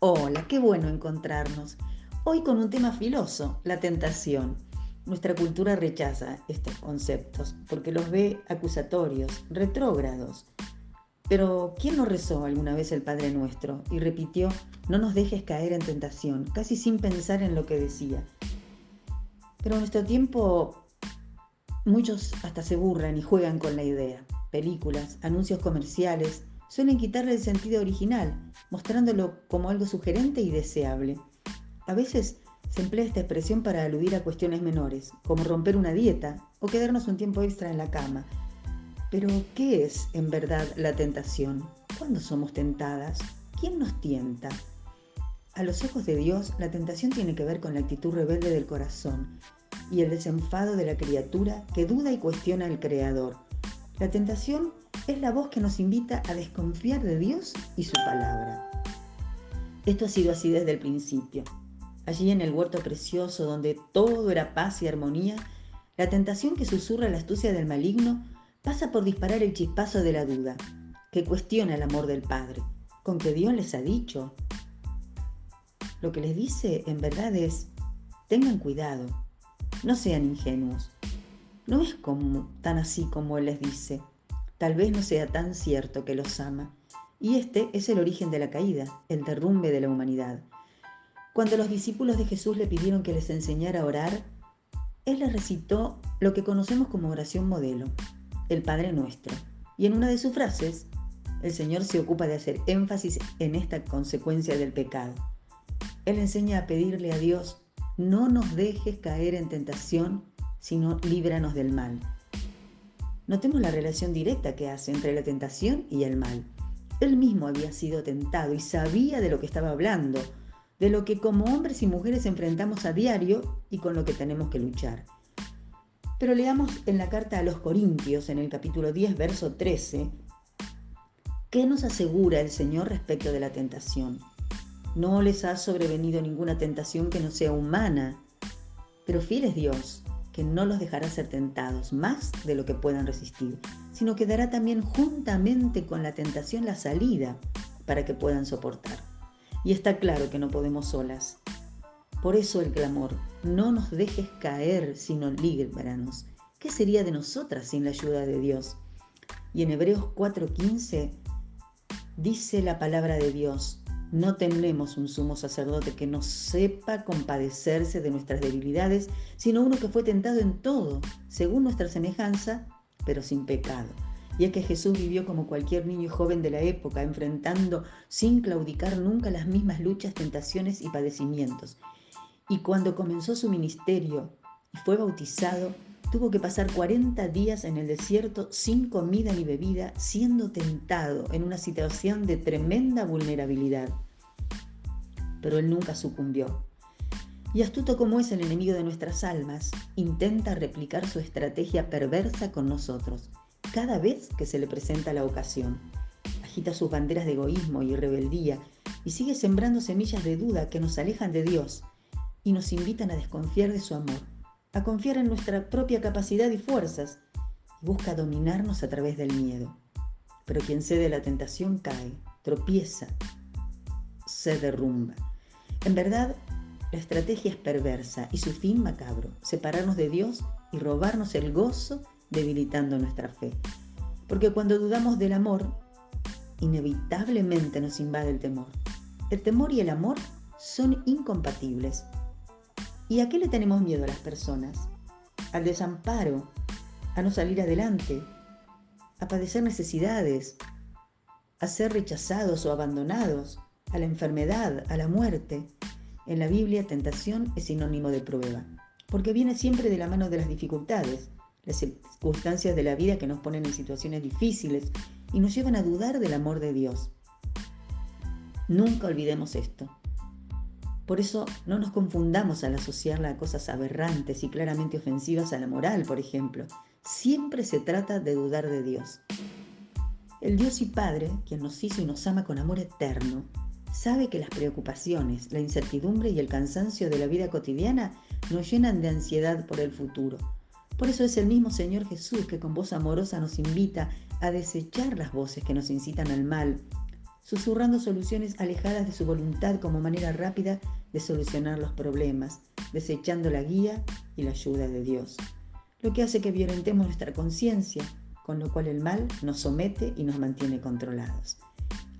Hola, qué bueno encontrarnos. Hoy con un tema filoso, la tentación. Nuestra cultura rechaza estos conceptos porque los ve acusatorios, retrógrados. Pero ¿quién no rezó alguna vez el Padre Nuestro y repitió, no nos dejes caer en tentación, casi sin pensar en lo que decía? Pero en nuestro tiempo muchos hasta se burlan y juegan con la idea. Películas, anuncios comerciales, suelen quitarle el sentido original, mostrándolo como algo sugerente y deseable. A veces se emplea esta expresión para aludir a cuestiones menores, como romper una dieta o quedarnos un tiempo extra en la cama. Pero, ¿qué es en verdad la tentación? ¿Cuándo somos tentadas? ¿Quién nos tienta? A los ojos de Dios, la tentación tiene que ver con la actitud rebelde del corazón y el desenfado de la criatura que duda y cuestiona al Creador. La tentación es la voz que nos invita a desconfiar de Dios y su palabra. Esto ha sido así desde el principio. Allí en el huerto precioso donde todo era paz y armonía, la tentación que susurra la astucia del maligno pasa por disparar el chispazo de la duda, que cuestiona el amor del Padre, con que Dios les ha dicho. Lo que les dice en verdad es, tengan cuidado, no sean ingenuos. No es tan así como Él les dice tal vez no sea tan cierto que los ama. Y este es el origen de la caída, el derrumbe de la humanidad. Cuando los discípulos de Jesús le pidieron que les enseñara a orar, Él les recitó lo que conocemos como oración modelo, el Padre Nuestro. Y en una de sus frases, el Señor se ocupa de hacer énfasis en esta consecuencia del pecado. Él enseña a pedirle a Dios, no nos dejes caer en tentación, sino líbranos del mal. Notemos la relación directa que hace entre la tentación y el mal. Él mismo había sido tentado y sabía de lo que estaba hablando, de lo que como hombres y mujeres enfrentamos a diario y con lo que tenemos que luchar. Pero leamos en la carta a los Corintios, en el capítulo 10, verso 13, ¿qué nos asegura el Señor respecto de la tentación? No les ha sobrevenido ninguna tentación que no sea humana, pero fiel es Dios, que no los dejará ser tentados más de lo que puedan resistir, sino que dará también juntamente con la tentación la salida para que puedan soportar. Y está claro que no podemos solas. Por eso el clamor, no nos dejes caer, sino líbranos. ¿Qué sería de nosotras sin la ayuda de Dios? Y en Hebreos 4:15 dice la palabra de Dios, no tenemos un sumo sacerdote que no sepa compadecerse de nuestras debilidades, sino uno que fue tentado en todo, según nuestra semejanza, pero sin pecado. Y es que Jesús vivió como cualquier niño joven de la época, enfrentando sin claudicar nunca las mismas luchas, tentaciones y padecimientos. Y cuando comenzó su ministerio y fue bautizado, tuvo que pasar 40 días en el desierto sin comida ni bebida, siendo tentado en una situación de tremenda vulnerabilidad. Pero él nunca sucumbió. Y astuto como es el enemigo de nuestras almas, intenta replicar su estrategia perversa con nosotros, cada vez que se le presenta la ocasión. Agita sus banderas de egoísmo y rebeldía y sigue sembrando semillas de duda que nos alejan de Dios y nos invitan a desconfiar de su amor a confiar en nuestra propia capacidad y fuerzas y busca dominarnos a través del miedo. Pero quien cede a la tentación cae, tropieza, se derrumba. En verdad, la estrategia es perversa y su fin macabro, separarnos de Dios y robarnos el gozo debilitando nuestra fe. Porque cuando dudamos del amor, inevitablemente nos invade el temor. El temor y el amor son incompatibles ¿Y a qué le tenemos miedo a las personas? Al desamparo, a no salir adelante, a padecer necesidades, a ser rechazados o abandonados, a la enfermedad, a la muerte. En la Biblia, tentación es sinónimo de prueba, porque viene siempre de la mano de las dificultades, las circunstancias de la vida que nos ponen en situaciones difíciles y nos llevan a dudar del amor de Dios. Nunca olvidemos esto. Por eso no nos confundamos al asociarla a cosas aberrantes y claramente ofensivas a la moral, por ejemplo. Siempre se trata de dudar de Dios. El Dios y Padre, quien nos hizo y nos ama con amor eterno, sabe que las preocupaciones, la incertidumbre y el cansancio de la vida cotidiana nos llenan de ansiedad por el futuro. Por eso es el mismo Señor Jesús que con voz amorosa nos invita a desechar las voces que nos incitan al mal susurrando soluciones alejadas de su voluntad como manera rápida de solucionar los problemas, desechando la guía y la ayuda de Dios, lo que hace que violentemos nuestra conciencia, con lo cual el mal nos somete y nos mantiene controlados.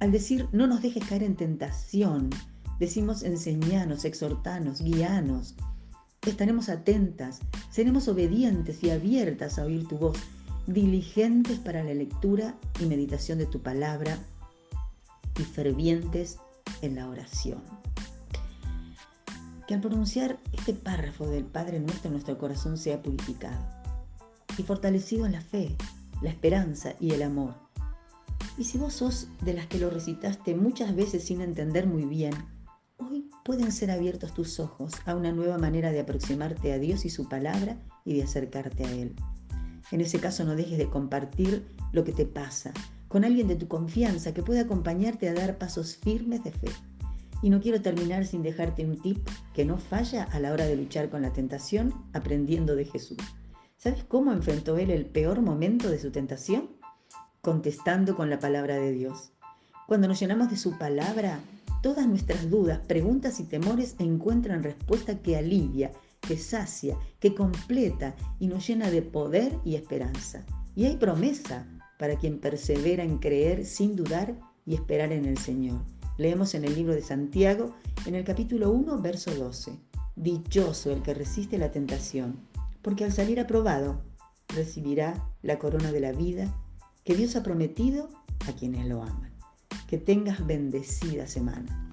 Al decir no nos dejes caer en tentación, decimos enseñanos, exhortanos, guianos. Estaremos atentas, seremos obedientes y abiertas a oír tu voz, diligentes para la lectura y meditación de tu palabra y fervientes en la oración. Que al pronunciar este párrafo del Padre nuestro nuestro corazón sea purificado y fortalecido en la fe, la esperanza y el amor. Y si vos sos de las que lo recitaste muchas veces sin entender muy bien, hoy pueden ser abiertos tus ojos a una nueva manera de aproximarte a Dios y su palabra y de acercarte a Él. En ese caso no dejes de compartir lo que te pasa con alguien de tu confianza que pueda acompañarte a dar pasos firmes de fe. Y no quiero terminar sin dejarte un tip que no falla a la hora de luchar con la tentación aprendiendo de Jesús. ¿Sabes cómo enfrentó él el peor momento de su tentación? Contestando con la palabra de Dios. Cuando nos llenamos de su palabra, todas nuestras dudas, preguntas y temores encuentran respuesta que alivia, que sacia, que completa y nos llena de poder y esperanza. Y hay promesa para quien persevera en creer sin dudar y esperar en el Señor. Leemos en el libro de Santiago, en el capítulo 1, verso 12. Dichoso el que resiste la tentación porque al salir aprobado recibirá la corona de la vida que Dios ha prometido a quienes lo aman. Que tengas bendecida semana.